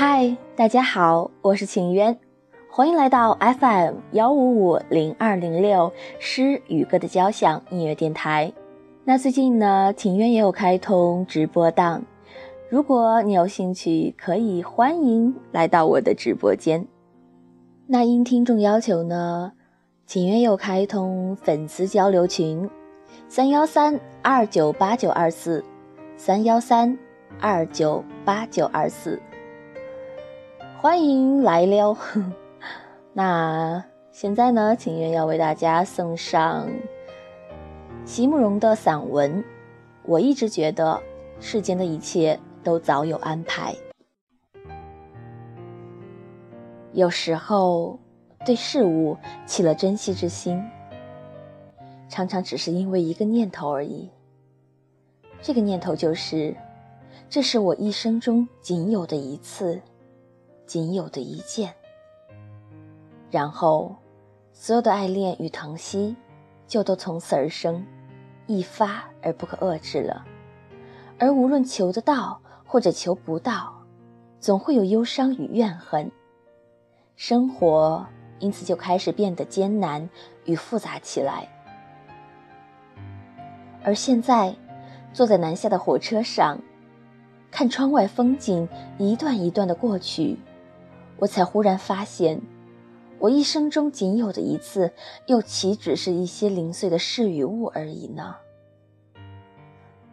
嗨，大家好，我是秦渊，欢迎来到 FM 幺五五零二零六诗与歌的交响音乐电台。那最近呢，秦渊也有开通直播档，如果你有兴趣，可以欢迎来到我的直播间。那因听众要求呢，秦渊又开通粉丝交流群，三幺三二九八九二四，三幺三二九八九二四。欢迎来撩。那现在呢，情愿要为大家送上席慕容的散文。我一直觉得世间的一切都早有安排。有时候对事物起了珍惜之心，常常只是因为一个念头而已。这个念头就是，这是我一生中仅有的一次。仅有的一件，然后，所有的爱恋与疼惜，就都从此而生，一发而不可遏制了。而无论求得到或者求不到，总会有忧伤与怨恨。生活因此就开始变得艰难与复杂起来。而现在，坐在南下的火车上，看窗外风景一段一段的过去。我才忽然发现，我一生中仅有的一次，又岂止是一些零碎的事与物而已呢？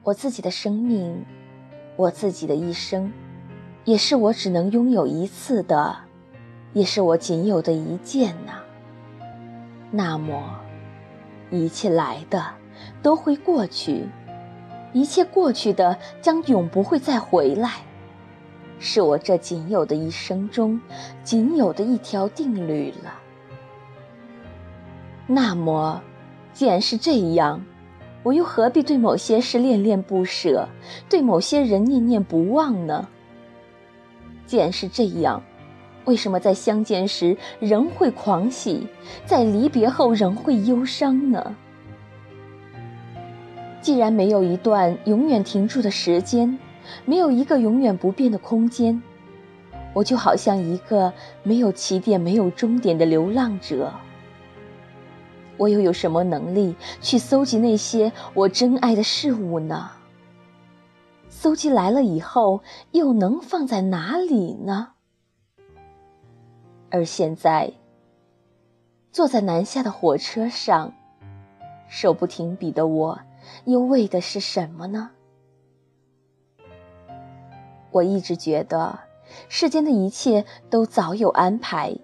我自己的生命，我自己的一生，也是我只能拥有一次的，也是我仅有的一件呐。那么，一切来的都会过去，一切过去的将永不会再回来。是我这仅有的一生中，仅有的一条定律了。那么，既然是这样，我又何必对某些事恋恋不舍，对某些人念念不忘呢？既然是这样，为什么在相见时仍会狂喜，在离别后仍会忧伤呢？既然没有一段永远停住的时间。没有一个永远不变的空间，我就好像一个没有起点、没有终点的流浪者。我又有什么能力去搜集那些我珍爱的事物呢？搜集来了以后，又能放在哪里呢？而现在，坐在南下的火车上，手不停笔的我，又为的是什么呢？我一直觉得，世间的一切都早有安排，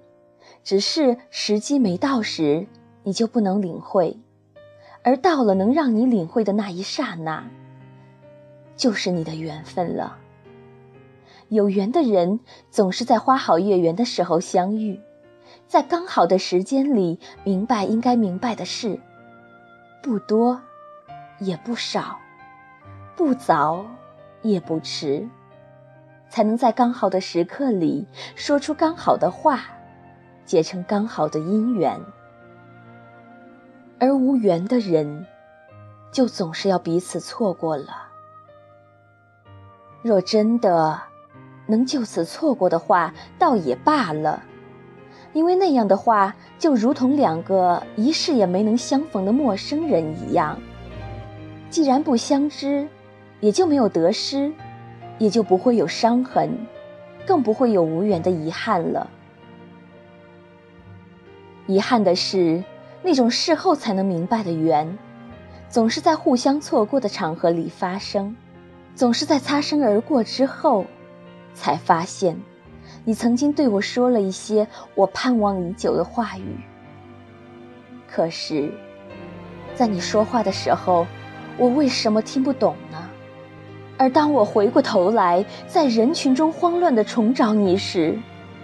只是时机没到时，你就不能领会；而到了能让你领会的那一刹那，就是你的缘分了。有缘的人总是在花好月圆的时候相遇，在刚好的时间里明白应该明白的事，不多，也不少，不早，也不迟。才能在刚好的时刻里说出刚好的话，结成刚好的姻缘。而无缘的人，就总是要彼此错过了。若真的能就此错过的话，倒也罢了，因为那样的话，就如同两个一世也没能相逢的陌生人一样。既然不相知，也就没有得失。也就不会有伤痕，更不会有无缘的遗憾了。遗憾的是，那种事后才能明白的缘，总是在互相错过的场合里发生，总是在擦身而过之后，才发现，你曾经对我说了一些我盼望已久的话语。可是，在你说话的时候，我为什么听不懂呢？而当我回过头来，在人群中慌乱地重找你时，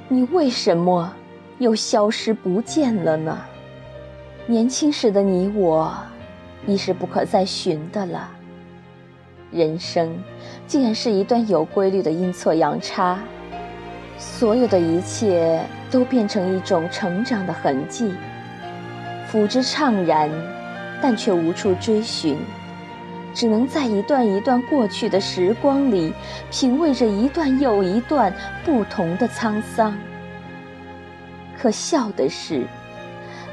你为什么又消失不见了呢？年轻时的你我，已是不可再寻的了。人生竟然是一段有规律的阴错阳差，所有的一切都变成一种成长的痕迹，抚之怅然，但却无处追寻。只能在一段一段过去的时光里，品味着一段又一段不同的沧桑。可笑的是，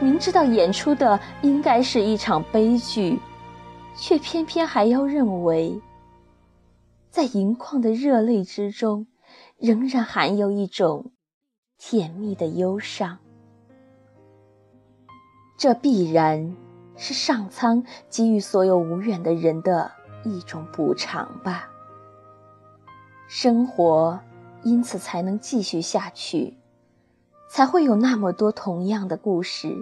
明知道演出的应该是一场悲剧，却偏偏还要认为，在盈眶的热泪之中，仍然含有一种甜蜜的忧伤。这必然。是上苍给予所有无缘的人的一种补偿吧。生活因此才能继续下去，才会有那么多同样的故事，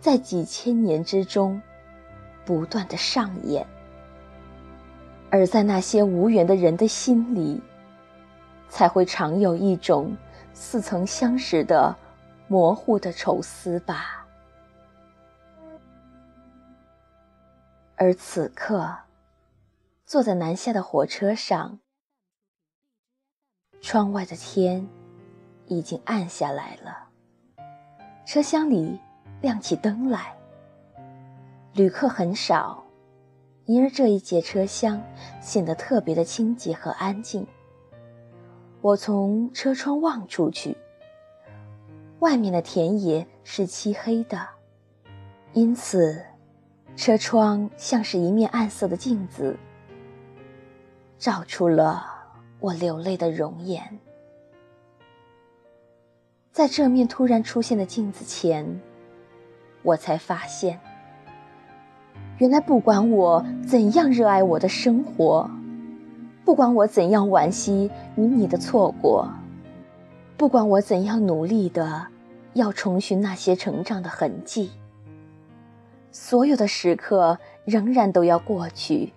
在几千年之中不断的上演。而在那些无缘的人的心里，才会常有一种似曾相识的模糊的愁思吧。而此刻，坐在南下的火车上，窗外的天已经暗下来了。车厢里亮起灯来，旅客很少，因而这一节车厢显得特别的清洁和安静。我从车窗望出去，外面的田野是漆黑的，因此。车窗像是一面暗色的镜子，照出了我流泪的容颜。在这面突然出现的镜子前，我才发现，原来不管我怎样热爱我的生活，不管我怎样惋惜与你的错过，不管我怎样努力的要重寻那些成长的痕迹。所有的时刻仍然都要过去，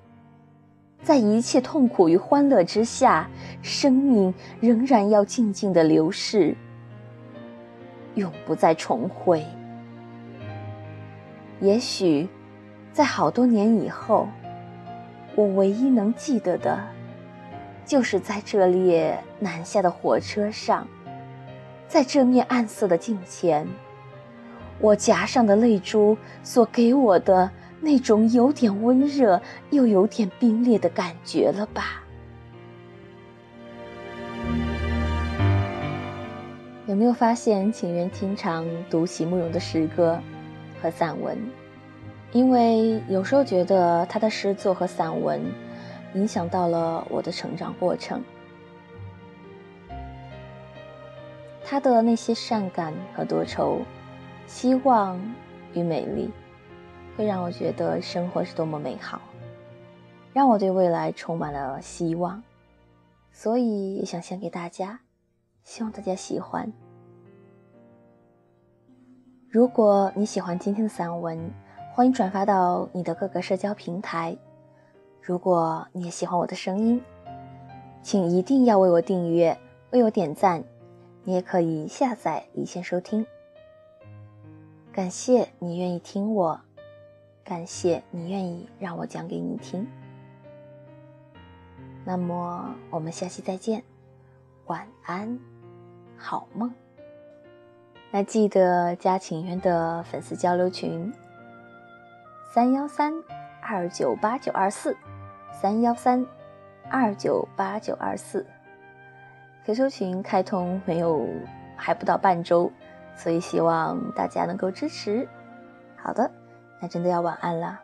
在一切痛苦与欢乐之下，生命仍然要静静的流逝，永不再重回。也许，在好多年以后，我唯一能记得的，就是在这列南下的火车上，在这面暗色的镜前。我颊上的泪珠所给我的那种有点温热又有点冰裂的感觉了吧？有没有发现，请愿经常读席慕容的诗歌和散文？因为有时候觉得他的诗作和散文影响到了我的成长过程，他的那些善感和多愁。希望与美丽，会让我觉得生活是多么美好，让我对未来充满了希望，所以也想献给大家，希望大家喜欢。如果你喜欢今天的散文，欢迎转发到你的各个社交平台。如果你也喜欢我的声音，请一定要为我订阅，为我点赞。你也可以下载离线收听。感谢你愿意听我，感谢你愿意让我讲给你听。那么我们下期再见，晚安，好梦。那记得加情缘的粉丝交流群：三幺三二九八九二四，三幺三二九八九二四。QQ 群开通没有，还不到半周。所以希望大家能够支持。好的，那真的要晚安了。